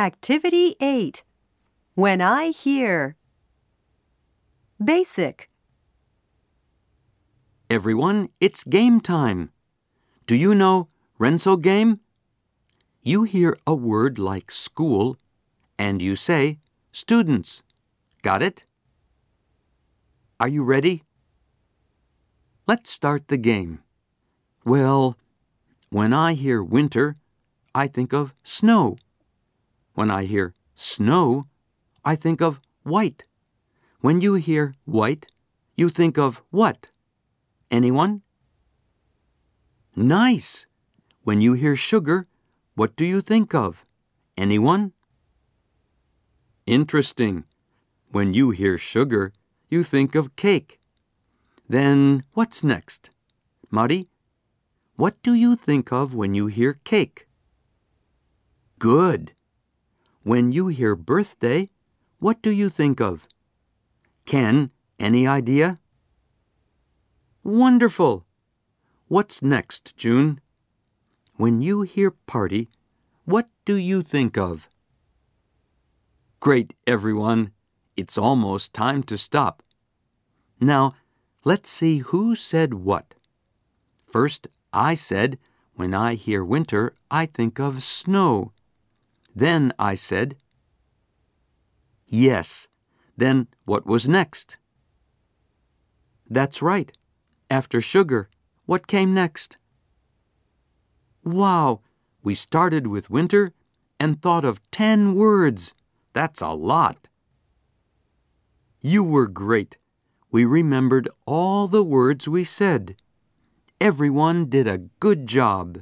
Activity 8 When I Hear Basic Everyone, it's game time. Do you know Renso game? You hear a word like school and you say students. Got it? Are you ready? Let's start the game. Well, when I hear winter, I think of snow. When I hear snow, I think of white. When you hear white, you think of what? Anyone? Nice! When you hear sugar, what do you think of? Anyone? Interesting. When you hear sugar, you think of cake. Then what's next? Mari, what do you think of when you hear cake? Good. When you hear birthday, what do you think of? Ken, any idea? Wonderful! What's next, June? When you hear party, what do you think of? Great, everyone. It's almost time to stop. Now, let's see who said what. First, I said, when I hear winter, I think of snow. Then I said, Yes. Then what was next? That's right. After sugar, what came next? Wow! We started with winter and thought of ten words. That's a lot. You were great. We remembered all the words we said. Everyone did a good job.